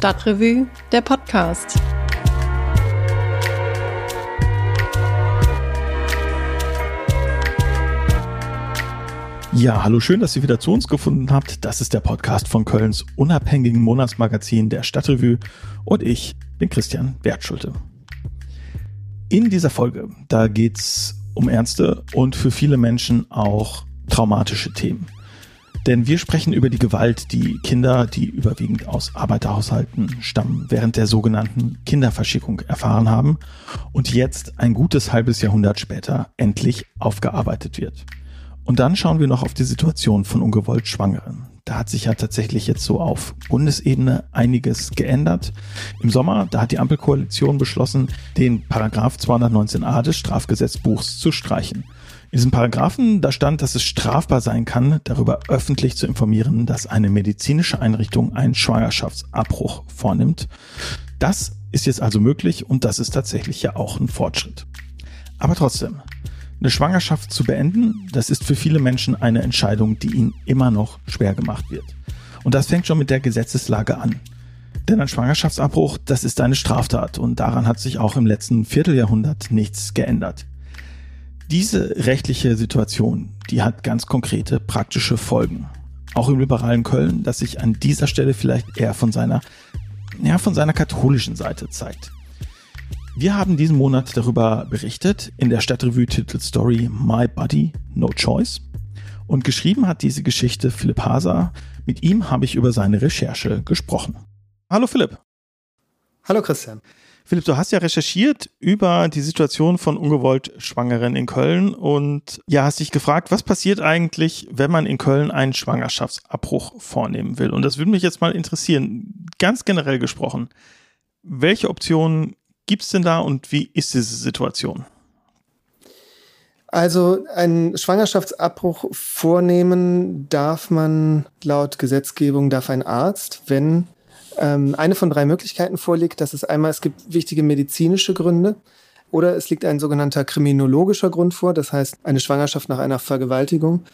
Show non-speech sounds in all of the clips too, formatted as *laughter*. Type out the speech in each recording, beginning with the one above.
Stadtrevue, der Podcast. Ja, hallo, schön, dass ihr wieder zu uns gefunden habt. Das ist der Podcast von Kölns unabhängigen Monatsmagazin der Stadtrevue und ich bin Christian Wertschulte. In dieser Folge, da geht's um ernste und für viele Menschen auch traumatische Themen. Denn wir sprechen über die Gewalt, die Kinder, die überwiegend aus Arbeiterhaushalten stammen, während der sogenannten Kinderverschickung erfahren haben und jetzt ein gutes halbes Jahrhundert später endlich aufgearbeitet wird. Und dann schauen wir noch auf die Situation von ungewollt Schwangeren. Da hat sich ja tatsächlich jetzt so auf Bundesebene einiges geändert. Im Sommer, da hat die Ampelkoalition beschlossen, den Paragraph 219a des Strafgesetzbuchs zu streichen. In diesem Paragraphen, da stand, dass es strafbar sein kann, darüber öffentlich zu informieren, dass eine medizinische Einrichtung einen Schwangerschaftsabbruch vornimmt. Das ist jetzt also möglich und das ist tatsächlich ja auch ein Fortschritt. Aber trotzdem, eine Schwangerschaft zu beenden, das ist für viele Menschen eine Entscheidung, die ihnen immer noch schwer gemacht wird. Und das fängt schon mit der Gesetzeslage an. Denn ein Schwangerschaftsabbruch, das ist eine Straftat und daran hat sich auch im letzten Vierteljahrhundert nichts geändert. Diese rechtliche Situation, die hat ganz konkrete praktische Folgen. Auch im liberalen Köln, das sich an dieser Stelle vielleicht eher von seiner, ja, von seiner katholischen Seite zeigt. Wir haben diesen Monat darüber berichtet in der Stadtrevue Titelstory My Body, No Choice. Und geschrieben hat diese Geschichte Philipp Haser. Mit ihm habe ich über seine Recherche gesprochen. Hallo Philipp. Hallo Christian. Philipp, du hast ja recherchiert über die Situation von ungewollt Schwangeren in Köln und ja, hast dich gefragt, was passiert eigentlich, wenn man in Köln einen Schwangerschaftsabbruch vornehmen will? Und das würde mich jetzt mal interessieren, ganz generell gesprochen. Welche Optionen gibt es denn da und wie ist diese Situation? Also einen Schwangerschaftsabbruch vornehmen darf man laut Gesetzgebung, darf ein Arzt, wenn ähm, eine von drei Möglichkeiten vorliegt. Das ist einmal, es gibt wichtige medizinische Gründe oder es liegt ein sogenannter kriminologischer Grund vor, das heißt eine Schwangerschaft nach einer Vergewaltigung.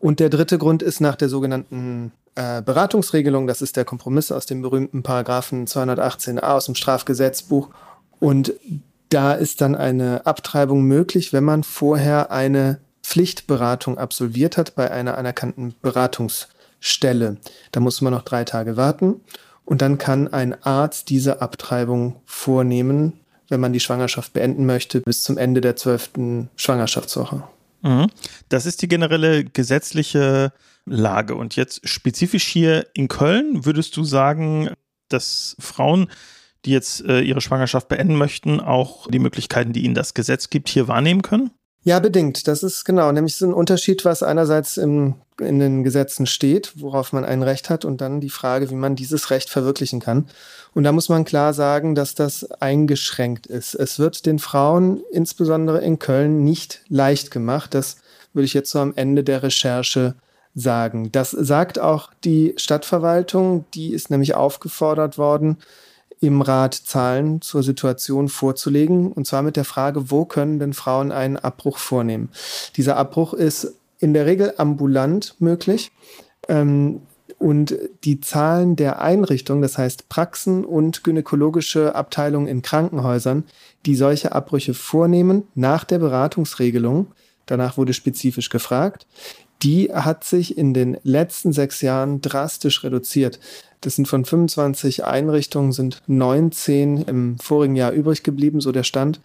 Und der dritte Grund ist nach der sogenannten äh, Beratungsregelung, das ist der Kompromiss aus dem berühmten Paragraphen 218a aus dem Strafgesetzbuch. Und da ist dann eine Abtreibung möglich, wenn man vorher eine Pflichtberatung absolviert hat bei einer anerkannten Beratungsstelle. Da muss man noch drei Tage warten. Und dann kann ein Arzt diese Abtreibung vornehmen, wenn man die Schwangerschaft beenden möchte, bis zum Ende der zwölften Schwangerschaftswoche. Mhm. Das ist die generelle gesetzliche Lage. Und jetzt spezifisch hier in Köln würdest du sagen, dass Frauen, die jetzt äh, ihre Schwangerschaft beenden möchten, auch die Möglichkeiten, die ihnen das Gesetz gibt, hier wahrnehmen können? Ja, bedingt. Das ist genau, nämlich so ein Unterschied, was einerseits im, in den Gesetzen steht, worauf man ein Recht hat, und dann die Frage, wie man dieses Recht verwirklichen kann. Und da muss man klar sagen, dass das eingeschränkt ist. Es wird den Frauen, insbesondere in Köln, nicht leicht gemacht. Das würde ich jetzt so am Ende der Recherche sagen. Das sagt auch die Stadtverwaltung, die ist nämlich aufgefordert worden, im Rat Zahlen zur Situation vorzulegen, und zwar mit der Frage, wo können denn Frauen einen Abbruch vornehmen? Dieser Abbruch ist in der Regel ambulant möglich. Ähm, und die Zahlen der Einrichtungen, das heißt Praxen und gynäkologische Abteilungen in Krankenhäusern, die solche Abbrüche vornehmen nach der Beratungsregelung, danach wurde spezifisch gefragt, die hat sich in den letzten sechs Jahren drastisch reduziert. Das sind von 25 Einrichtungen, sind 19 im vorigen Jahr übrig geblieben, so der Stand.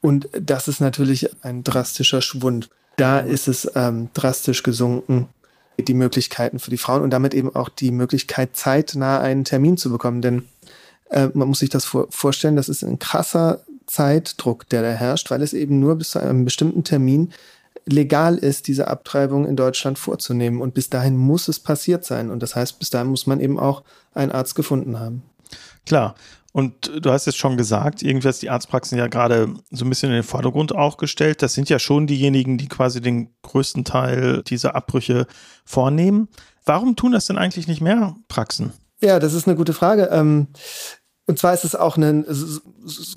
Und das ist natürlich ein drastischer Schwund. Da ist es ähm, drastisch gesunken, die Möglichkeiten für die Frauen und damit eben auch die Möglichkeit, zeitnah einen Termin zu bekommen. Denn äh, man muss sich das vor vorstellen, das ist ein krasser Zeitdruck, der da herrscht, weil es eben nur bis zu einem bestimmten Termin legal ist, diese Abtreibung in Deutschland vorzunehmen. Und bis dahin muss es passiert sein. Und das heißt, bis dahin muss man eben auch einen Arzt gefunden haben. Klar. Und du hast jetzt schon gesagt, irgendwie ist die Arztpraxen ja gerade so ein bisschen in den Vordergrund auch gestellt. Das sind ja schon diejenigen, die quasi den größten Teil dieser Abbrüche vornehmen. Warum tun das denn eigentlich nicht mehr Praxen? Ja, das ist eine gute Frage. Ähm, und zwar ist es auch eine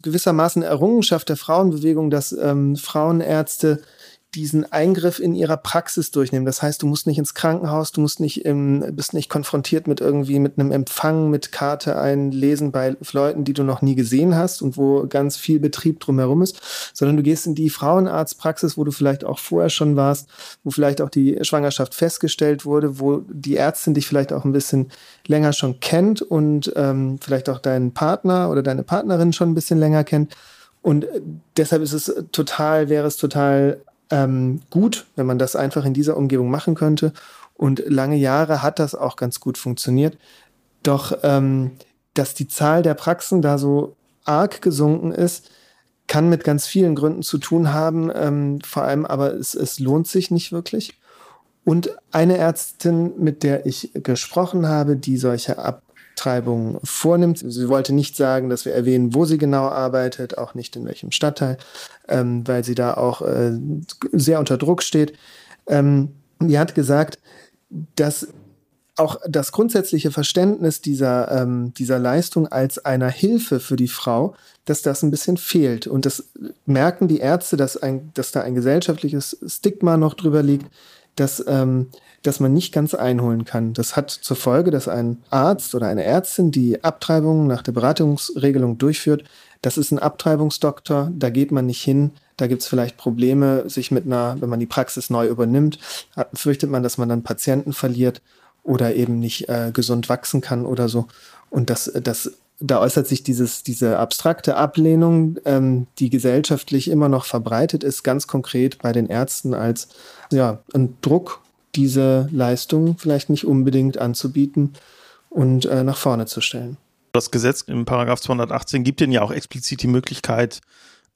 gewissermaßen Errungenschaft der Frauenbewegung, dass ähm, Frauenärzte diesen Eingriff in ihrer Praxis durchnehmen. Das heißt, du musst nicht ins Krankenhaus, du musst nicht im, bist nicht konfrontiert mit irgendwie mit einem Empfang, mit Karte einlesen bei Leuten, die du noch nie gesehen hast und wo ganz viel Betrieb drumherum ist, sondern du gehst in die Frauenarztpraxis, wo du vielleicht auch vorher schon warst, wo vielleicht auch die Schwangerschaft festgestellt wurde, wo die Ärztin dich vielleicht auch ein bisschen länger schon kennt und ähm, vielleicht auch deinen Partner oder deine Partnerin schon ein bisschen länger kennt. Und äh, deshalb ist es total, wäre es total ähm, gut, wenn man das einfach in dieser Umgebung machen könnte. Und lange Jahre hat das auch ganz gut funktioniert. Doch ähm, dass die Zahl der Praxen da so arg gesunken ist, kann mit ganz vielen Gründen zu tun haben. Ähm, vor allem aber es, es lohnt sich nicht wirklich. Und eine Ärztin, mit der ich gesprochen habe, die solche Abtreibungen vornimmt, sie wollte nicht sagen, dass wir erwähnen, wo sie genau arbeitet, auch nicht in welchem Stadtteil, ähm, weil sie da auch äh, sehr unter Druck steht. Ähm, die hat gesagt, dass auch das grundsätzliche Verständnis dieser, ähm, dieser Leistung als einer Hilfe für die Frau, dass das ein bisschen fehlt. Und das merken die Ärzte, dass, ein, dass da ein gesellschaftliches Stigma noch drüber liegt, dass, ähm, dass man nicht ganz einholen kann. Das hat zur Folge, dass ein Arzt oder eine Ärztin, die Abtreibungen nach der Beratungsregelung durchführt, das ist ein Abtreibungsdoktor, da geht man nicht hin, da gibt es vielleicht Probleme, sich mit einer, wenn man die Praxis neu übernimmt, fürchtet man, dass man dann Patienten verliert oder eben nicht äh, gesund wachsen kann oder so. Und das, das, da äußert sich dieses, diese abstrakte Ablehnung, ähm, die gesellschaftlich immer noch verbreitet ist, ganz konkret bei den Ärzten als ja, ein Druck, diese Leistung vielleicht nicht unbedingt anzubieten und äh, nach vorne zu stellen. Das Gesetz im Paragraph 218 gibt Ihnen ja auch explizit die Möglichkeit,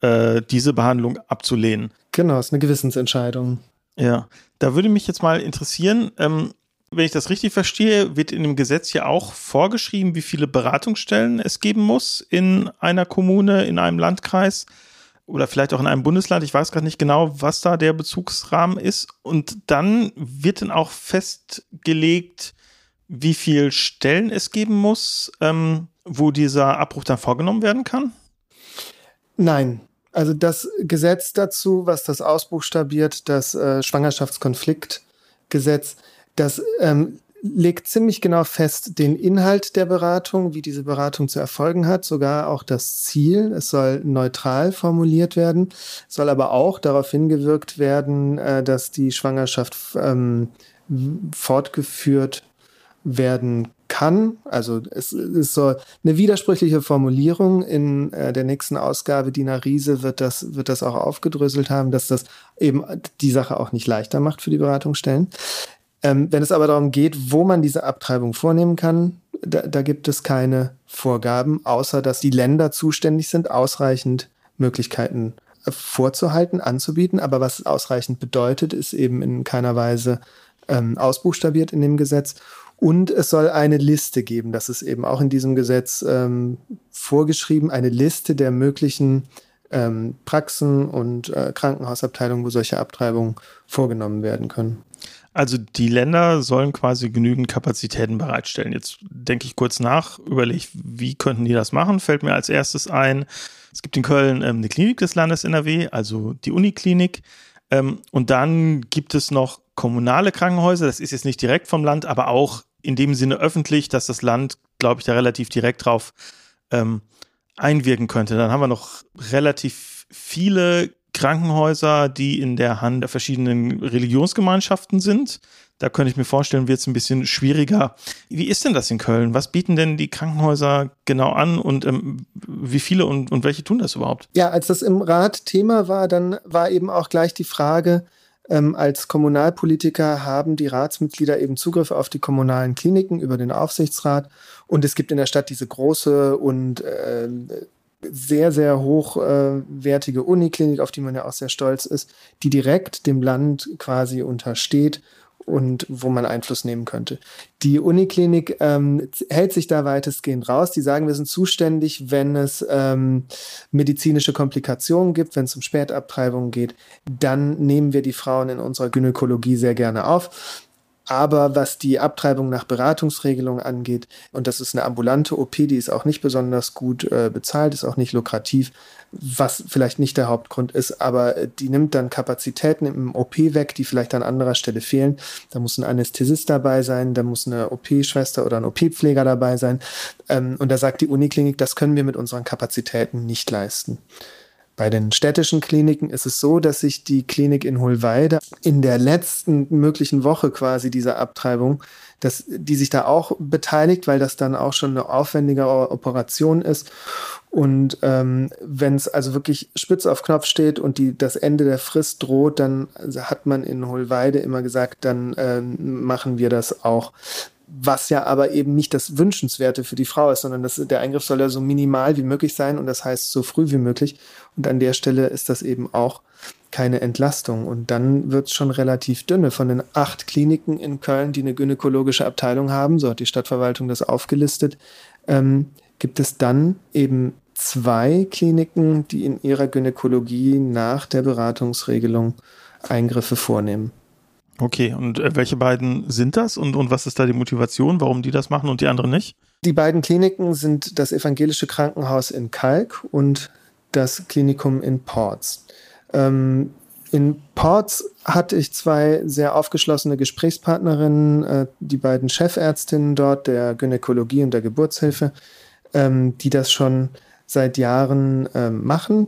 äh, diese Behandlung abzulehnen. Genau, ist eine Gewissensentscheidung. Ja, da würde mich jetzt mal interessieren, ähm, wenn ich das richtig verstehe, wird in dem Gesetz ja auch vorgeschrieben, wie viele Beratungsstellen es geben muss in einer Kommune, in einem Landkreis oder vielleicht auch in einem Bundesland. Ich weiß gerade nicht genau, was da der Bezugsrahmen ist. Und dann wird dann auch festgelegt, wie viele Stellen es geben muss, ähm, wo dieser Abbruch dann vorgenommen werden kann? Nein. Also das Gesetz dazu, was das ausbuchstabiert, das äh, Schwangerschaftskonfliktgesetz, das ähm, legt ziemlich genau fest den Inhalt der Beratung, wie diese Beratung zu erfolgen hat, sogar auch das Ziel. Es soll neutral formuliert werden, soll aber auch darauf hingewirkt werden, äh, dass die Schwangerschaft ähm, fortgeführt werden kann. Also es ist so eine widersprüchliche Formulierung. In äh, der nächsten Ausgabe Dina Riese wird das, wird das auch aufgedröselt haben, dass das eben die Sache auch nicht leichter macht für die Beratungsstellen. Ähm, wenn es aber darum geht, wo man diese Abtreibung vornehmen kann, da, da gibt es keine Vorgaben, außer dass die Länder zuständig sind, ausreichend Möglichkeiten äh, vorzuhalten, anzubieten. Aber was ausreichend bedeutet, ist eben in keiner Weise ähm, ausbuchstabiert in dem Gesetz. Und es soll eine Liste geben, das ist eben auch in diesem Gesetz ähm, vorgeschrieben, eine Liste der möglichen ähm, Praxen und äh, Krankenhausabteilungen, wo solche Abtreibungen vorgenommen werden können. Also die Länder sollen quasi genügend Kapazitäten bereitstellen. Jetzt denke ich kurz nach, überlege, wie könnten die das machen? Fällt mir als erstes ein, es gibt in Köln ähm, eine Klinik des Landes NRW, also die Uniklinik. Ähm, und dann gibt es noch kommunale Krankenhäuser, das ist jetzt nicht direkt vom Land, aber auch in dem Sinne öffentlich, dass das Land, glaube ich, da relativ direkt drauf ähm, einwirken könnte. Dann haben wir noch relativ viele Krankenhäuser, die in der Hand der verschiedenen Religionsgemeinschaften sind. Da könnte ich mir vorstellen, wird es ein bisschen schwieriger. Wie ist denn das in Köln? Was bieten denn die Krankenhäuser genau an und ähm, wie viele und, und welche tun das überhaupt? Ja, als das im Rat Thema war, dann war eben auch gleich die Frage, ähm, als Kommunalpolitiker haben die Ratsmitglieder eben Zugriff auf die kommunalen Kliniken über den Aufsichtsrat. Und es gibt in der Stadt diese große und äh, sehr, sehr hochwertige Uniklinik, auf die man ja auch sehr stolz ist, die direkt dem Land quasi untersteht und wo man Einfluss nehmen könnte. Die Uniklinik ähm, hält sich da weitestgehend raus. Die sagen, wir sind zuständig, wenn es ähm, medizinische Komplikationen gibt, wenn es um Spätabtreibungen geht, dann nehmen wir die Frauen in unserer Gynäkologie sehr gerne auf. Aber was die Abtreibung nach Beratungsregelung angeht, und das ist eine ambulante OP, die ist auch nicht besonders gut äh, bezahlt, ist auch nicht lukrativ, was vielleicht nicht der Hauptgrund ist, aber die nimmt dann Kapazitäten im OP weg, die vielleicht an anderer Stelle fehlen. Da muss ein Anästhesist dabei sein, da muss eine OP-Schwester oder ein OP-Pfleger dabei sein. Ähm, und da sagt die Uniklinik, das können wir mit unseren Kapazitäten nicht leisten. Bei den städtischen Kliniken ist es so, dass sich die Klinik in Hohlweide in der letzten möglichen Woche quasi dieser Abtreibung, dass die sich da auch beteiligt, weil das dann auch schon eine aufwendige Operation ist. Und ähm, wenn es also wirklich spitz auf Knopf steht und die, das Ende der Frist droht, dann hat man in Hohlweide immer gesagt, dann äh, machen wir das auch was ja aber eben nicht das Wünschenswerte für die Frau ist, sondern das, der Eingriff soll ja so minimal wie möglich sein und das heißt so früh wie möglich. Und an der Stelle ist das eben auch keine Entlastung. Und dann wird es schon relativ dünne. Von den acht Kliniken in Köln, die eine gynäkologische Abteilung haben, so hat die Stadtverwaltung das aufgelistet, ähm, gibt es dann eben zwei Kliniken, die in ihrer Gynäkologie nach der Beratungsregelung Eingriffe vornehmen. Okay, und äh, welche beiden sind das und, und was ist da die Motivation, warum die das machen und die anderen nicht? Die beiden Kliniken sind das evangelische Krankenhaus in Kalk und das Klinikum in Ports. Ähm, in Ports hatte ich zwei sehr aufgeschlossene Gesprächspartnerinnen, äh, die beiden Chefärztinnen dort der Gynäkologie und der Geburtshilfe, ähm, die das schon seit Jahren ähm, machen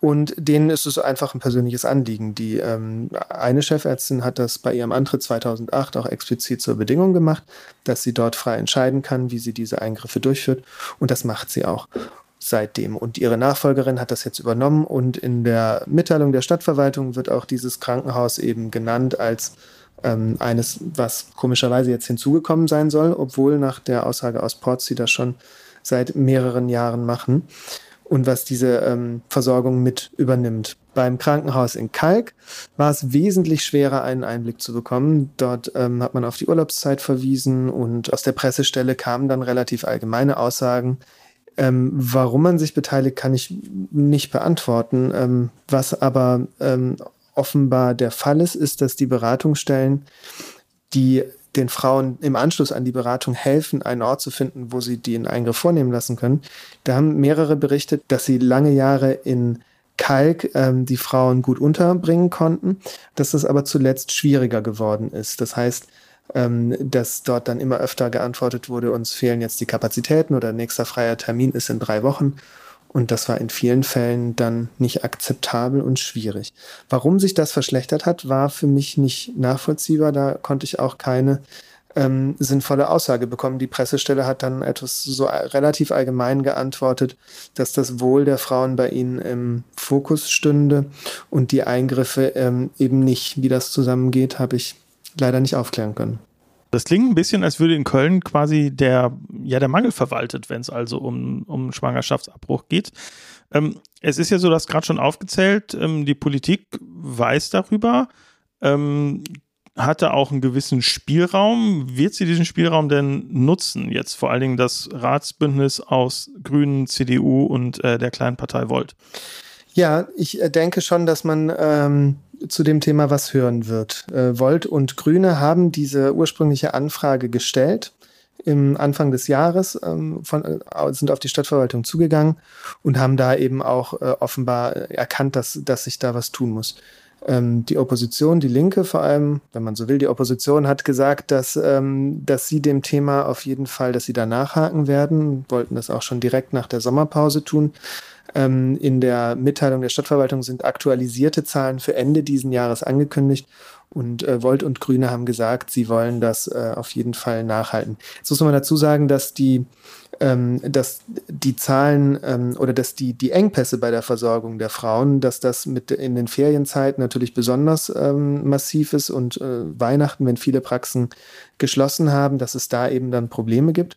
und denen ist es einfach ein persönliches Anliegen. Die ähm, eine Chefärztin hat das bei ihrem Antritt 2008 auch explizit zur Bedingung gemacht, dass sie dort frei entscheiden kann, wie sie diese Eingriffe durchführt. Und das macht sie auch seitdem. Und ihre Nachfolgerin hat das jetzt übernommen. Und in der Mitteilung der Stadtverwaltung wird auch dieses Krankenhaus eben genannt als ähm, eines, was komischerweise jetzt hinzugekommen sein soll, obwohl nach der Aussage aus Port sie das schon seit mehreren Jahren machen und was diese ähm, Versorgung mit übernimmt. Beim Krankenhaus in Kalk war es wesentlich schwerer, einen Einblick zu bekommen. Dort ähm, hat man auf die Urlaubszeit verwiesen und aus der Pressestelle kamen dann relativ allgemeine Aussagen. Ähm, warum man sich beteiligt, kann ich nicht beantworten. Ähm, was aber ähm, offenbar der Fall ist, ist, dass die Beratungsstellen, die den Frauen im Anschluss an die Beratung helfen, einen Ort zu finden, wo sie den Eingriff vornehmen lassen können. Da haben mehrere berichtet, dass sie lange Jahre in Kalk ähm, die Frauen gut unterbringen konnten, dass das aber zuletzt schwieriger geworden ist. Das heißt, ähm, dass dort dann immer öfter geantwortet wurde, uns fehlen jetzt die Kapazitäten oder nächster freier Termin ist in drei Wochen. Und das war in vielen Fällen dann nicht akzeptabel und schwierig. Warum sich das verschlechtert hat, war für mich nicht nachvollziehbar. Da konnte ich auch keine ähm, sinnvolle Aussage bekommen. Die Pressestelle hat dann etwas so relativ allgemein geantwortet, dass das Wohl der Frauen bei ihnen im Fokus stünde und die Eingriffe ähm, eben nicht. Wie das zusammengeht, habe ich leider nicht aufklären können. Das klingt ein bisschen, als würde in Köln quasi der, ja, der Mangel verwaltet, wenn es also um, um Schwangerschaftsabbruch geht. Ähm, es ist ja so, dass gerade schon aufgezählt, ähm, die Politik weiß darüber, ähm, hatte auch einen gewissen Spielraum. Wird sie diesen Spielraum denn nutzen? Jetzt vor allen Dingen das Ratsbündnis aus Grünen, CDU und äh, der kleinen Partei Volt. Ja, ich äh, denke schon, dass man ähm, zu dem Thema was hören wird. Äh, Volt und Grüne haben diese ursprüngliche Anfrage gestellt im Anfang des Jahres, ähm, von, äh, sind auf die Stadtverwaltung zugegangen und haben da eben auch äh, offenbar erkannt, dass, dass sich da was tun muss. Ähm, die Opposition, die Linke vor allem, wenn man so will, die Opposition hat gesagt, dass, ähm, dass sie dem Thema auf jeden Fall, dass sie da nachhaken werden, wollten das auch schon direkt nach der Sommerpause tun. Ähm, in der Mitteilung der Stadtverwaltung sind aktualisierte Zahlen für Ende diesen Jahres angekündigt. Und äh, Volt und Grüne haben gesagt, sie wollen das äh, auf jeden Fall nachhalten. Jetzt muss man dazu sagen, dass die, ähm, dass die Zahlen ähm, oder dass die, die Engpässe bei der Versorgung der Frauen, dass das mit in den Ferienzeiten natürlich besonders ähm, massiv ist und äh, Weihnachten, wenn viele Praxen geschlossen haben, dass es da eben dann Probleme gibt.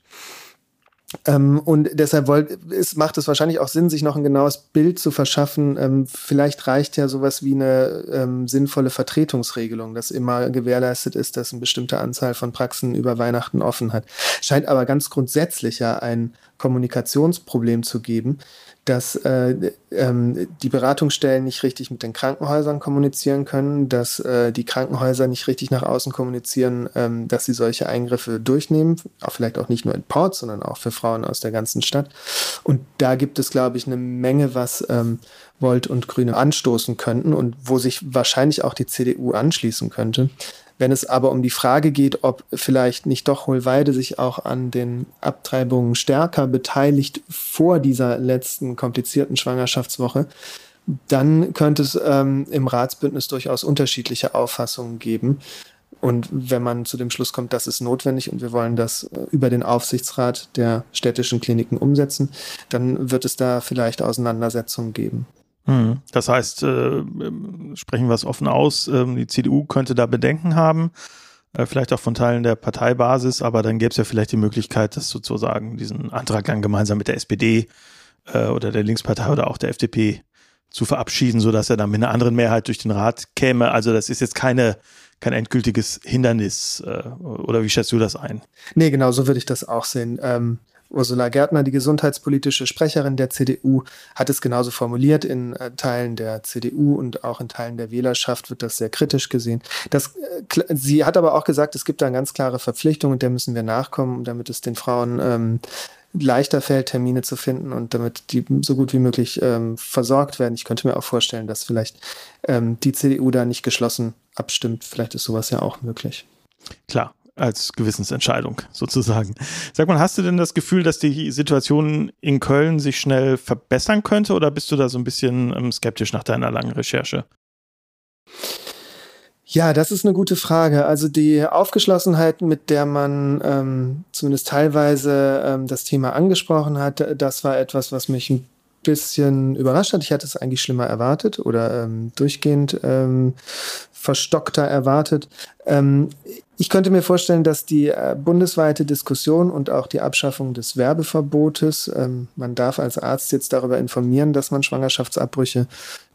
Ähm, und deshalb wollt, es macht es wahrscheinlich auch Sinn, sich noch ein genaues Bild zu verschaffen. Ähm, vielleicht reicht ja sowas wie eine ähm, sinnvolle Vertretungsregelung, dass immer gewährleistet ist, dass eine bestimmte Anzahl von Praxen über Weihnachten offen hat. Scheint aber ganz grundsätzlich ja ein Kommunikationsproblem zu geben, dass äh, ähm, die Beratungsstellen nicht richtig mit den Krankenhäusern kommunizieren können, dass äh, die Krankenhäuser nicht richtig nach außen kommunizieren, ähm, dass sie solche Eingriffe durchnehmen, auch vielleicht auch nicht nur in Port, sondern auch für Frauen aus der ganzen Stadt. Und da gibt es, glaube ich, eine Menge, was ähm, Volt und Grüne anstoßen könnten und wo sich wahrscheinlich auch die CDU anschließen könnte. Wenn es aber um die Frage geht, ob vielleicht nicht doch Hohlweide sich auch an den Abtreibungen stärker beteiligt vor dieser letzten komplizierten Schwangerschaftswoche, dann könnte es ähm, im Ratsbündnis durchaus unterschiedliche Auffassungen geben. Und wenn man zu dem Schluss kommt, das ist notwendig und wir wollen das äh, über den Aufsichtsrat der städtischen Kliniken umsetzen, dann wird es da vielleicht Auseinandersetzungen geben. Hm. Das heißt, äh, sprechen wir es offen aus, äh, die CDU könnte da Bedenken haben, äh, vielleicht auch von Teilen der Parteibasis, aber dann gäbe es ja vielleicht die Möglichkeit, dass sozusagen diesen Antrag dann gemeinsam mit der SPD äh, oder der Linkspartei oder auch der FDP zu verabschieden, sodass er dann mit einer anderen Mehrheit durch den Rat käme. Also das ist jetzt keine kein endgültiges Hindernis. Äh, oder wie schätzt du das ein? Nee, genau, so würde ich das auch sehen. Ähm, Ursula Gärtner, die gesundheitspolitische Sprecherin der CDU, hat es genauso formuliert. In äh, Teilen der CDU und auch in Teilen der Wählerschaft wird das sehr kritisch gesehen. Das, äh, sie hat aber auch gesagt, es gibt da eine ganz klare Verpflichtung und der müssen wir nachkommen, damit es den Frauen ähm, leichter fällt, Termine zu finden und damit die so gut wie möglich ähm, versorgt werden. Ich könnte mir auch vorstellen, dass vielleicht ähm, die CDU da nicht geschlossen abstimmt. Vielleicht ist sowas ja auch möglich. Klar, als Gewissensentscheidung sozusagen. Sag mal, hast du denn das Gefühl, dass die Situation in Köln sich schnell verbessern könnte oder bist du da so ein bisschen ähm, skeptisch nach deiner langen Recherche? Ja, das ist eine gute Frage. Also die Aufgeschlossenheit, mit der man ähm, zumindest teilweise ähm, das Thema angesprochen hat, das war etwas, was mich ein bisschen überrascht hat. Ich hatte es eigentlich schlimmer erwartet oder ähm, durchgehend ähm, verstockter erwartet. Ähm, ich könnte mir vorstellen, dass die äh, bundesweite Diskussion und auch die Abschaffung des Werbeverbotes, ähm, man darf als Arzt jetzt darüber informieren, dass man Schwangerschaftsabbrüche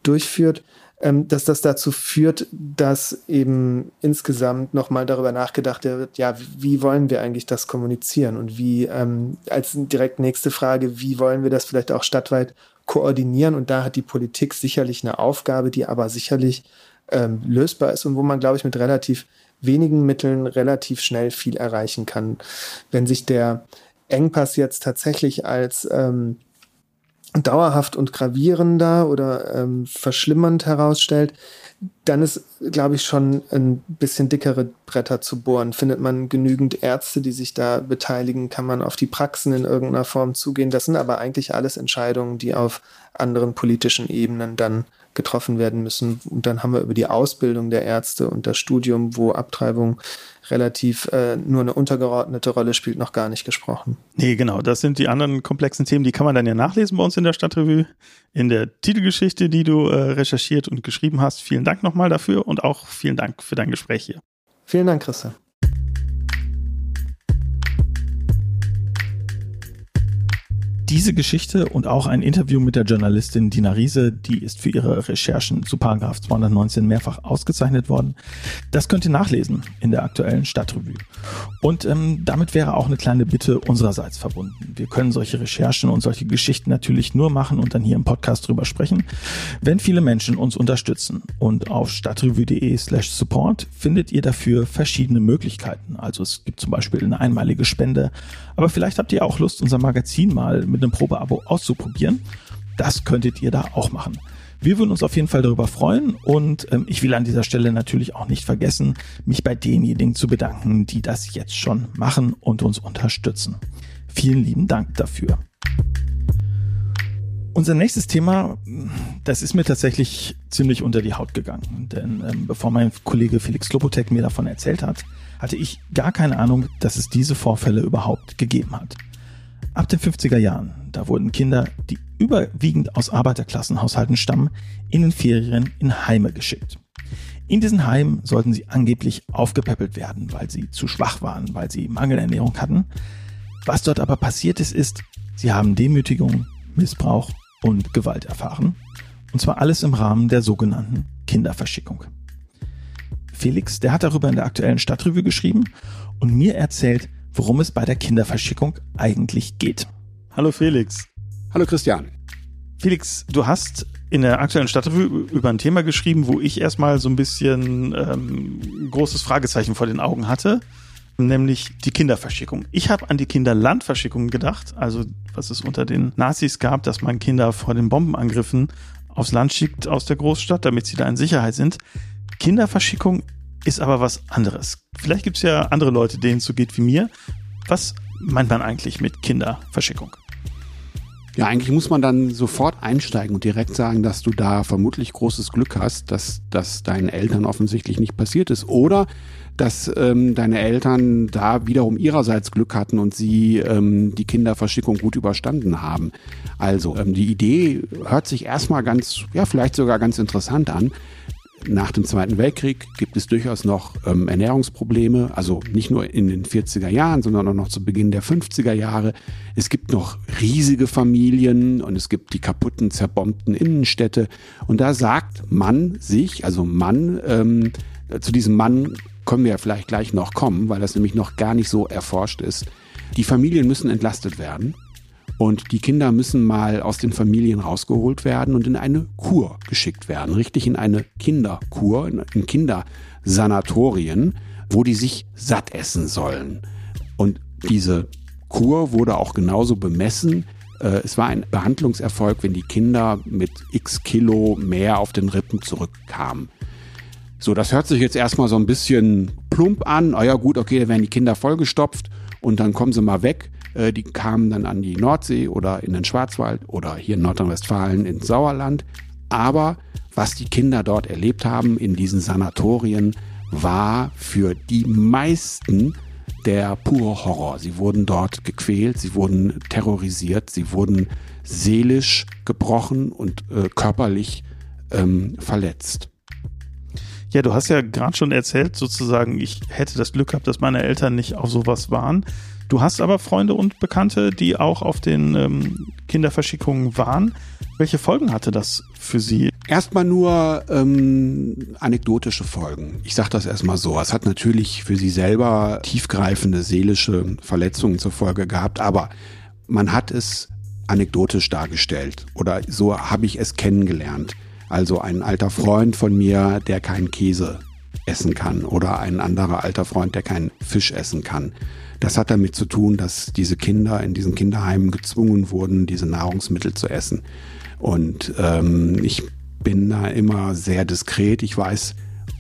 durchführt, ähm, dass das dazu führt, dass eben insgesamt nochmal darüber nachgedacht wird, ja, wie wollen wir eigentlich das kommunizieren und wie ähm, als direkt nächste Frage, wie wollen wir das vielleicht auch stadtweit koordinieren und da hat die Politik sicherlich eine Aufgabe, die aber sicherlich ähm, lösbar ist und wo man, glaube ich, mit relativ wenigen Mitteln relativ schnell viel erreichen kann. Wenn sich der Engpass jetzt tatsächlich als ähm, dauerhaft und gravierender oder ähm, verschlimmernd herausstellt, dann ist, glaube ich, schon ein bisschen dickere Bretter zu bohren. Findet man genügend Ärzte, die sich da beteiligen? Kann man auf die Praxen in irgendeiner Form zugehen? Das sind aber eigentlich alles Entscheidungen, die auf anderen politischen Ebenen dann getroffen werden müssen. Und dann haben wir über die Ausbildung der Ärzte und das Studium, wo Abtreibung relativ äh, nur eine untergeordnete Rolle spielt, noch gar nicht gesprochen. Nee, genau. Das sind die anderen komplexen Themen, die kann man dann ja nachlesen bei uns in der Stadtrevue, in der Titelgeschichte, die du äh, recherchiert und geschrieben hast. Vielen Dank nochmal dafür und auch vielen Dank für dein Gespräch hier. Vielen Dank, Christian. Diese Geschichte und auch ein Interview mit der Journalistin Dina Riese, die ist für ihre Recherchen zu Paragraph 219 mehrfach ausgezeichnet worden. Das könnt ihr nachlesen in der aktuellen Stadtrevue. Und ähm, damit wäre auch eine kleine Bitte unsererseits verbunden. Wir können solche Recherchen und solche Geschichten natürlich nur machen und dann hier im Podcast drüber sprechen, wenn viele Menschen uns unterstützen. Und auf stadtrevue.de slash support findet ihr dafür verschiedene Möglichkeiten. Also es gibt zum Beispiel eine einmalige Spende, aber vielleicht habt ihr auch Lust, unser Magazin mal mit mit einem Probeabo auszuprobieren. Das könntet ihr da auch machen. Wir würden uns auf jeden Fall darüber freuen und ähm, ich will an dieser Stelle natürlich auch nicht vergessen, mich bei denjenigen zu bedanken, die das jetzt schon machen und uns unterstützen. Vielen lieben Dank dafür. Unser nächstes Thema, das ist mir tatsächlich ziemlich unter die Haut gegangen, denn ähm, bevor mein Kollege Felix Klopotek mir davon erzählt hat, hatte ich gar keine Ahnung, dass es diese Vorfälle überhaupt gegeben hat. Ab den 50er Jahren, da wurden Kinder, die überwiegend aus Arbeiterklassenhaushalten stammen, in den Ferien in Heime geschickt. In diesen Heimen sollten sie angeblich aufgepäppelt werden, weil sie zu schwach waren, weil sie Mangelernährung hatten. Was dort aber passiert ist, ist, sie haben Demütigung, Missbrauch und Gewalt erfahren. Und zwar alles im Rahmen der sogenannten Kinderverschickung. Felix, der hat darüber in der aktuellen Stadtrevue geschrieben und mir erzählt, worum es bei der Kinderverschickung eigentlich geht. Hallo Felix. Hallo Christian. Felix, du hast in der aktuellen Stadtrevue über ein Thema geschrieben, wo ich erstmal so ein bisschen ähm, großes Fragezeichen vor den Augen hatte, nämlich die Kinderverschickung. Ich habe an die Kinderlandverschickung gedacht, also was es unter den Nazis gab, dass man Kinder vor den Bombenangriffen aufs Land schickt aus der Großstadt, damit sie da in Sicherheit sind. Kinderverschickung ist aber was anderes. Vielleicht gibt es ja andere Leute, denen es so geht wie mir. Was meint man eigentlich mit Kinderverschickung? Ja, eigentlich muss man dann sofort einsteigen und direkt sagen, dass du da vermutlich großes Glück hast, dass das deinen Eltern offensichtlich nicht passiert ist. Oder dass ähm, deine Eltern da wiederum ihrerseits Glück hatten und sie ähm, die Kinderverschickung gut überstanden haben. Also ähm, die Idee hört sich erstmal ganz, ja vielleicht sogar ganz interessant an. Nach dem Zweiten Weltkrieg gibt es durchaus noch ähm, Ernährungsprobleme, also nicht nur in den 40er Jahren, sondern auch noch zu Beginn der 50er Jahre. Es gibt noch riesige Familien und es gibt die kaputten, zerbombten Innenstädte. Und da sagt man sich, also Mann, ähm, zu diesem Mann können wir ja vielleicht gleich noch kommen, weil das nämlich noch gar nicht so erforscht ist. Die Familien müssen entlastet werden. Und die Kinder müssen mal aus den Familien rausgeholt werden und in eine Kur geschickt werden. Richtig in eine Kinderkur, in Kindersanatorien, wo die sich satt essen sollen. Und diese Kur wurde auch genauso bemessen. Äh, es war ein Behandlungserfolg, wenn die Kinder mit x Kilo mehr auf den Rippen zurückkamen. So, das hört sich jetzt erstmal so ein bisschen plump an. Ah ja, gut, okay, da werden die Kinder vollgestopft und dann kommen sie mal weg. Äh, die kamen dann an die Nordsee oder in den Schwarzwald oder hier in Nordrhein-Westfalen ins Sauerland. Aber was die Kinder dort erlebt haben in diesen Sanatorien, war für die meisten der pure Horror. Sie wurden dort gequält, sie wurden terrorisiert, sie wurden seelisch gebrochen und äh, körperlich ähm, verletzt. Ja, du hast ja gerade schon erzählt, sozusagen, ich hätte das Glück gehabt, dass meine Eltern nicht auf sowas waren. Du hast aber Freunde und Bekannte, die auch auf den ähm, Kinderverschickungen waren. Welche Folgen hatte das für sie? Erstmal nur ähm, anekdotische Folgen. Ich sage das erstmal so. Es hat natürlich für sie selber tiefgreifende seelische Verletzungen zur Folge gehabt, aber man hat es anekdotisch dargestellt oder so habe ich es kennengelernt. Also ein alter Freund von mir, der keinen Käse essen kann oder ein anderer alter Freund, der keinen Fisch essen kann. Das hat damit zu tun, dass diese Kinder in diesen Kinderheimen gezwungen wurden, diese Nahrungsmittel zu essen. Und ähm, ich bin da immer sehr diskret. Ich weiß,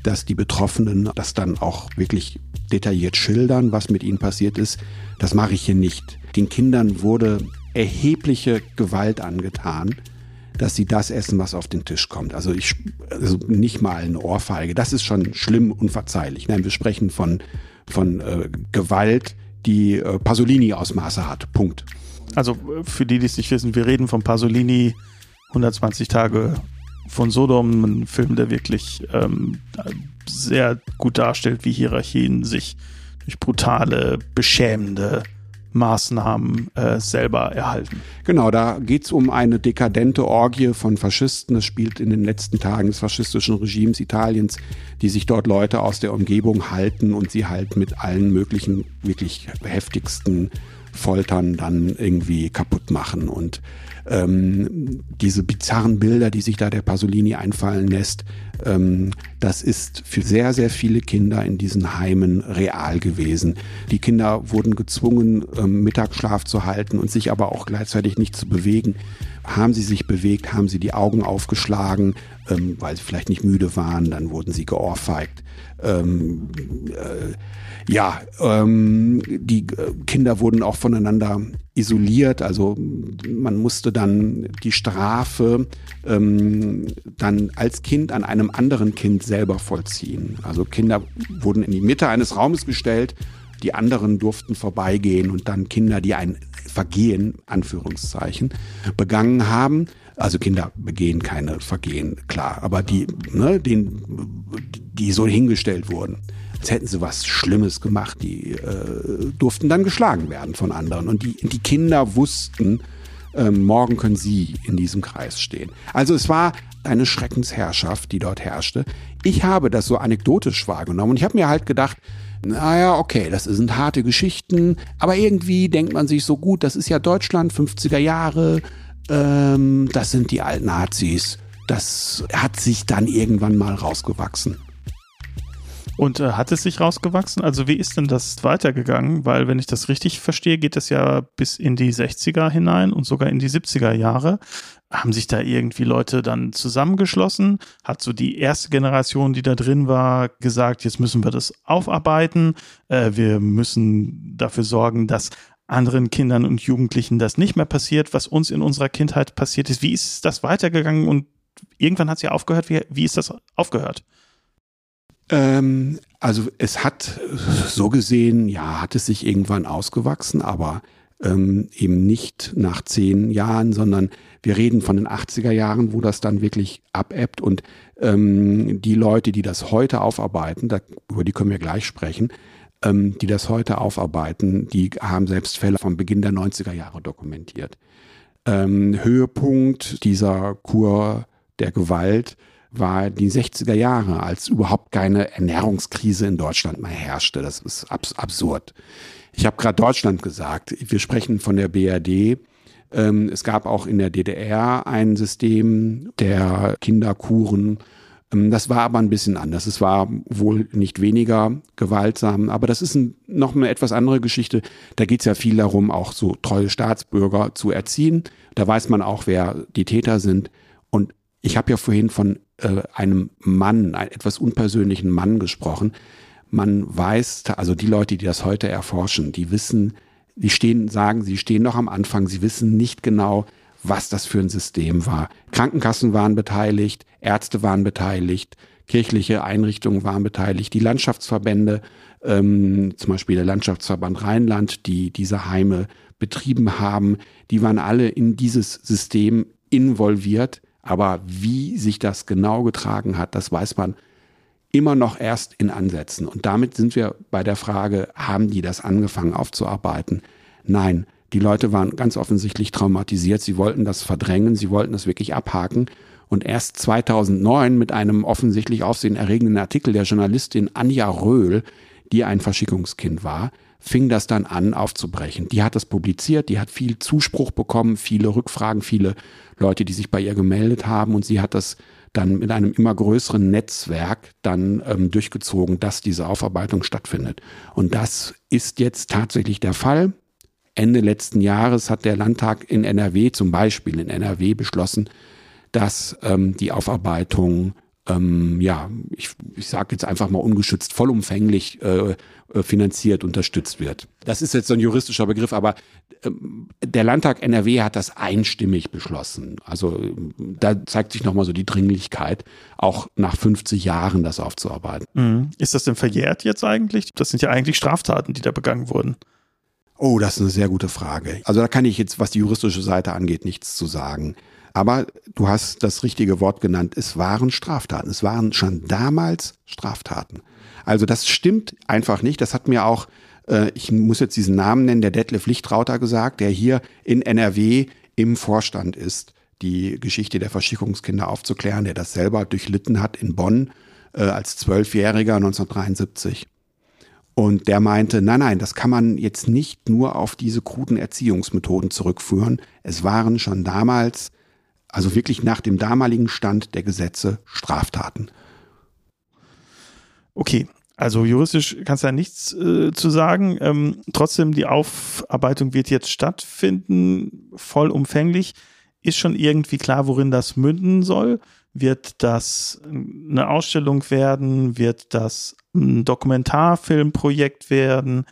dass die Betroffenen das dann auch wirklich detailliert schildern, was mit ihnen passiert ist. Das mache ich hier nicht. Den Kindern wurde erhebliche Gewalt angetan dass sie das essen, was auf den Tisch kommt. Also ich, also nicht mal eine Ohrfeige. Das ist schon schlimm, unverzeihlich. Nein, wir sprechen von, von äh, Gewalt, die äh, Pasolini-Ausmaße hat. Punkt. Also für die, die es nicht wissen, wir reden von Pasolini 120 Tage von Sodom, ein Film, der wirklich ähm, sehr gut darstellt, wie Hierarchien sich durch brutale, beschämende Maßnahmen äh, selber erhalten. Genau, da geht's um eine dekadente Orgie von Faschisten. Das spielt in den letzten Tagen des faschistischen Regimes Italiens, die sich dort Leute aus der Umgebung halten und sie halt mit allen möglichen, wirklich heftigsten Foltern dann irgendwie kaputt machen. Und ähm, diese bizarren Bilder, die sich da der Pasolini einfallen lässt, ähm, das ist für sehr, sehr viele Kinder in diesen Heimen real gewesen. Die Kinder wurden gezwungen, ähm, Mittagsschlaf zu halten und sich aber auch gleichzeitig nicht zu bewegen. Haben sie sich bewegt, haben sie die Augen aufgeschlagen, ähm, weil sie vielleicht nicht müde waren, dann wurden sie geohrfeigt. Ähm, äh, ja, ähm, die äh, Kinder wurden auch voneinander isoliert. Also man musste dann die Strafe ähm, dann als Kind an einem anderen Kind selber vollziehen. Also Kinder wurden in die Mitte eines Raumes gestellt, die anderen durften vorbeigehen und dann Kinder, die ein Vergehen, Anführungszeichen, begangen haben, also Kinder begehen keine Vergehen, klar, aber die, ne, den, die so hingestellt wurden als hätten sie was Schlimmes gemacht. Die äh, durften dann geschlagen werden von anderen. Und die, die Kinder wussten, äh, morgen können sie in diesem Kreis stehen. Also es war eine Schreckensherrschaft, die dort herrschte. Ich habe das so anekdotisch wahrgenommen und ich habe mir halt gedacht, naja, okay, das sind harte Geschichten, aber irgendwie denkt man sich so gut, das ist ja Deutschland, 50er Jahre, ähm, das sind die alten Nazis. Das hat sich dann irgendwann mal rausgewachsen. Und äh, hat es sich rausgewachsen? Also wie ist denn das weitergegangen? Weil wenn ich das richtig verstehe, geht das ja bis in die 60er hinein und sogar in die 70er Jahre. Haben sich da irgendwie Leute dann zusammengeschlossen? Hat so die erste Generation, die da drin war, gesagt, jetzt müssen wir das aufarbeiten. Äh, wir müssen dafür sorgen, dass anderen Kindern und Jugendlichen das nicht mehr passiert, was uns in unserer Kindheit passiert ist. Wie ist das weitergegangen und irgendwann hat es ja aufgehört? Wie, wie ist das aufgehört? Ähm, also es hat so gesehen, ja, hat es sich irgendwann ausgewachsen, aber ähm, eben nicht nach zehn Jahren, sondern wir reden von den 80er Jahren, wo das dann wirklich abebbt und ähm, die Leute, die das heute aufarbeiten, da, über die können wir gleich sprechen, ähm, die das heute aufarbeiten, die haben selbst Fälle vom Beginn der 90er Jahre dokumentiert. Ähm, Höhepunkt dieser Kur der Gewalt war die 60er Jahre, als überhaupt keine Ernährungskrise in Deutschland mehr herrschte. Das ist abs absurd. Ich habe gerade Deutschland gesagt. Wir sprechen von der BRD. Ähm, es gab auch in der DDR ein System der Kinderkuren. Ähm, das war aber ein bisschen anders. Es war wohl nicht weniger gewaltsam, aber das ist ein, noch eine etwas andere Geschichte. Da geht es ja viel darum, auch so treue Staatsbürger zu erziehen. Da weiß man auch, wer die Täter sind. Und ich habe ja vorhin von äh, einem Mann, einem etwas unpersönlichen Mann gesprochen. Man weiß, also die Leute, die das heute erforschen, die wissen, die stehen, sagen, sie stehen noch am Anfang, sie wissen nicht genau, was das für ein System war. Krankenkassen waren beteiligt, Ärzte waren beteiligt, kirchliche Einrichtungen waren beteiligt, die Landschaftsverbände, ähm, zum Beispiel der Landschaftsverband Rheinland, die diese Heime betrieben haben, die waren alle in dieses System involviert. Aber wie sich das genau getragen hat, das weiß man immer noch erst in Ansätzen. Und damit sind wir bei der Frage, haben die das angefangen aufzuarbeiten? Nein, die Leute waren ganz offensichtlich traumatisiert. Sie wollten das verdrängen, sie wollten das wirklich abhaken. Und erst 2009 mit einem offensichtlich aufsehenerregenden Artikel der Journalistin Anja Röhl, die ein Verschickungskind war, fing das dann an aufzubrechen. Die hat das publiziert, die hat viel Zuspruch bekommen, viele Rückfragen, viele Leute, die sich bei ihr gemeldet haben und sie hat das dann mit einem immer größeren Netzwerk dann ähm, durchgezogen, dass diese Aufarbeitung stattfindet. Und das ist jetzt tatsächlich der Fall. Ende letzten Jahres hat der Landtag in NRW zum Beispiel in NRW beschlossen, dass ähm, die Aufarbeitung ähm, ja, ich, ich sage jetzt einfach mal ungeschützt, vollumfänglich äh, äh, finanziert, unterstützt wird. Das ist jetzt so ein juristischer Begriff, aber ähm, der Landtag NRW hat das einstimmig beschlossen. Also da zeigt sich nochmal so die Dringlichkeit, auch nach 50 Jahren das aufzuarbeiten. Mhm. Ist das denn verjährt jetzt eigentlich? Das sind ja eigentlich Straftaten, die da begangen wurden. Oh, das ist eine sehr gute Frage. Also da kann ich jetzt, was die juristische Seite angeht, nichts zu sagen. Aber du hast das richtige Wort genannt. Es waren Straftaten. Es waren schon damals Straftaten. Also das stimmt einfach nicht. Das hat mir auch, äh, ich muss jetzt diesen Namen nennen, der Detlef Lichtrauter gesagt, der hier in NRW im Vorstand ist, die Geschichte der Verschickungskinder aufzuklären, der das selber durchlitten hat in Bonn äh, als Zwölfjähriger 1973. Und der meinte, nein, nein, das kann man jetzt nicht nur auf diese kruden Erziehungsmethoden zurückführen. Es waren schon damals also wirklich nach dem damaligen Stand der Gesetze Straftaten. Okay, also juristisch kannst du da nichts äh, zu sagen. Ähm, trotzdem, die Aufarbeitung wird jetzt stattfinden, vollumfänglich. Ist schon irgendwie klar, worin das münden soll? Wird das eine Ausstellung werden? Wird das ein Dokumentarfilmprojekt werden?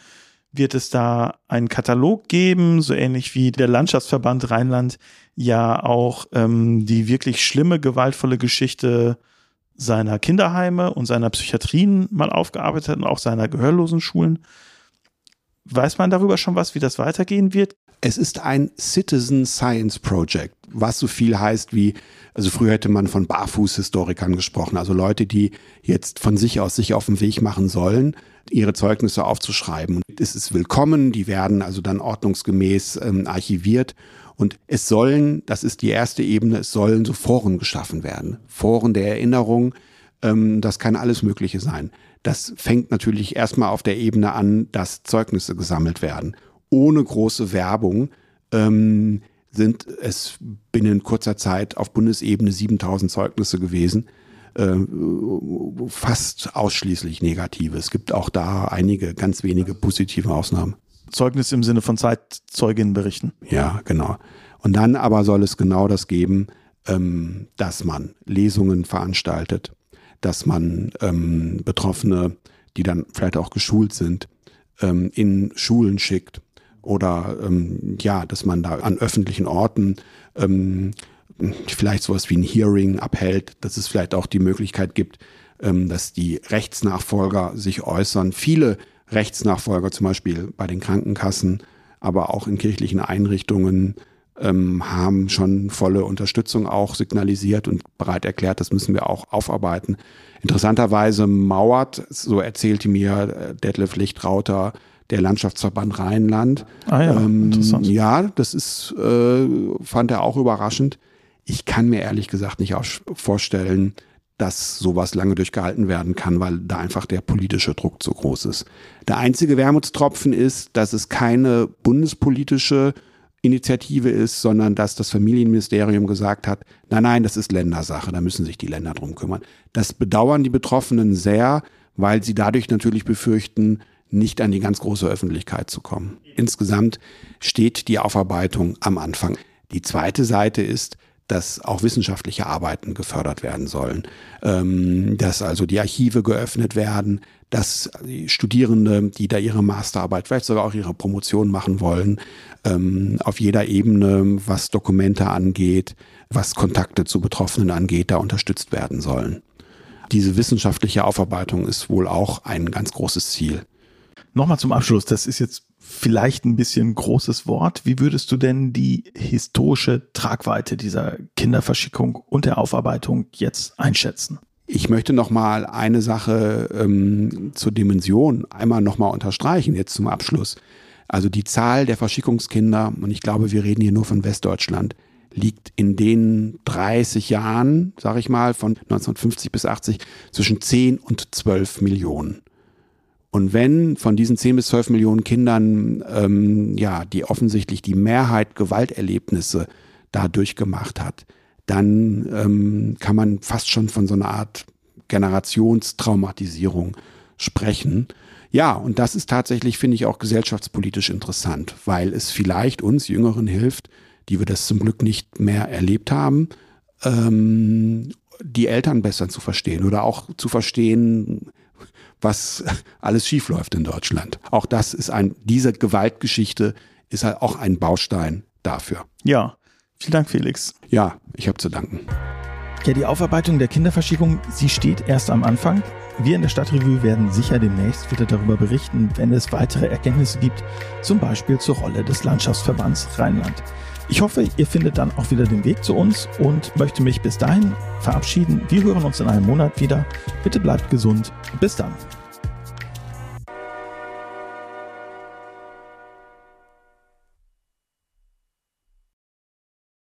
Wird es da einen Katalog geben, so ähnlich wie der Landschaftsverband Rheinland ja auch ähm, die wirklich schlimme, gewaltvolle Geschichte seiner Kinderheime und seiner Psychiatrien mal aufgearbeitet hat und auch seiner gehörlosen Schulen. Weiß man darüber schon was, wie das weitergehen wird? Es ist ein Citizen Science Project, was so viel heißt wie, also früher hätte man von Barfußhistorikern gesprochen, also Leute, die jetzt von sich aus sich auf den Weg machen sollen, ihre Zeugnisse aufzuschreiben. Es ist willkommen, die werden also dann ordnungsgemäß ähm, archiviert und es sollen, das ist die erste Ebene, es sollen so Foren geschaffen werden. Foren der Erinnerung, ähm, das kann alles Mögliche sein. Das fängt natürlich erstmal auf der Ebene an, dass Zeugnisse gesammelt werden. Ohne große Werbung ähm, sind es binnen kurzer Zeit auf Bundesebene 7000 Zeugnisse gewesen. Äh, fast ausschließlich negative. Es gibt auch da einige ganz wenige positive Ausnahmen. Zeugnis im Sinne von Zeitzeuginnenberichten. Ja, genau. Und dann aber soll es genau das geben, ähm, dass man Lesungen veranstaltet, dass man ähm, Betroffene, die dann vielleicht auch geschult sind, ähm, in Schulen schickt oder ähm, ja, dass man da an öffentlichen Orten ähm, vielleicht sowas wie ein Hearing abhält, dass es vielleicht auch die Möglichkeit gibt, ähm, dass die Rechtsnachfolger sich äußern. Viele Rechtsnachfolger zum Beispiel bei den Krankenkassen, aber auch in kirchlichen Einrichtungen ähm, haben schon volle Unterstützung auch signalisiert und bereit erklärt, das müssen wir auch aufarbeiten. Interessanterweise mauert, so erzählte mir äh, Detlef Lichtrauter, der Landschaftsverband Rheinland. Ah ja, ähm, interessant. Ja, das ist, äh, fand er auch überraschend. Ich kann mir ehrlich gesagt nicht vorstellen, dass sowas lange durchgehalten werden kann, weil da einfach der politische Druck zu groß ist. Der einzige Wermutstropfen ist, dass es keine bundespolitische Initiative ist, sondern dass das Familienministerium gesagt hat, nein, nein, das ist Ländersache, da müssen sich die Länder drum kümmern. Das bedauern die Betroffenen sehr, weil sie dadurch natürlich befürchten, nicht an die ganz große Öffentlichkeit zu kommen. Insgesamt steht die Aufarbeitung am Anfang. Die zweite Seite ist, dass auch wissenschaftliche Arbeiten gefördert werden sollen, ähm, dass also die Archive geöffnet werden, dass die Studierende, die da ihre Masterarbeit, vielleicht sogar auch ihre Promotion machen wollen, ähm, auf jeder Ebene, was Dokumente angeht, was Kontakte zu Betroffenen angeht, da unterstützt werden sollen. Diese wissenschaftliche Aufarbeitung ist wohl auch ein ganz großes Ziel. Nochmal zum Abschluss, das ist jetzt vielleicht ein bisschen großes Wort. Wie würdest du denn die historische Tragweite dieser Kinderverschickung und der Aufarbeitung jetzt einschätzen? Ich möchte noch mal eine Sache ähm, zur Dimension einmal noch mal unterstreichen jetzt zum Abschluss. Also die Zahl der Verschickungskinder und ich glaube, wir reden hier nur von Westdeutschland liegt in den 30 Jahren, sage ich mal, von 1950 bis 80 zwischen 10 und 12 Millionen. Und wenn von diesen 10 bis 12 Millionen Kindern, ähm, ja, die offensichtlich die Mehrheit Gewalterlebnisse da durchgemacht hat, dann ähm, kann man fast schon von so einer Art Generationstraumatisierung sprechen. Ja, und das ist tatsächlich, finde ich, auch gesellschaftspolitisch interessant, weil es vielleicht uns Jüngeren hilft, die wir das zum Glück nicht mehr erlebt haben, ähm, die Eltern besser zu verstehen oder auch zu verstehen, was *laughs* alles schiefläuft in Deutschland. Auch das ist ein, diese Gewaltgeschichte ist halt auch ein Baustein dafür. Ja, vielen Dank, Felix. Ja, ich habe zu danken. Ja, die Aufarbeitung der Kinderverschickung, sie steht erst am Anfang. Wir in der Stadtrevue werden sicher demnächst wieder darüber berichten, wenn es weitere Erkenntnisse gibt, zum Beispiel zur Rolle des Landschaftsverbands Rheinland. Ich hoffe, ihr findet dann auch wieder den Weg zu uns und möchte mich bis dahin verabschieden. Wir hören uns in einem Monat wieder. Bitte bleibt gesund. Bis dann.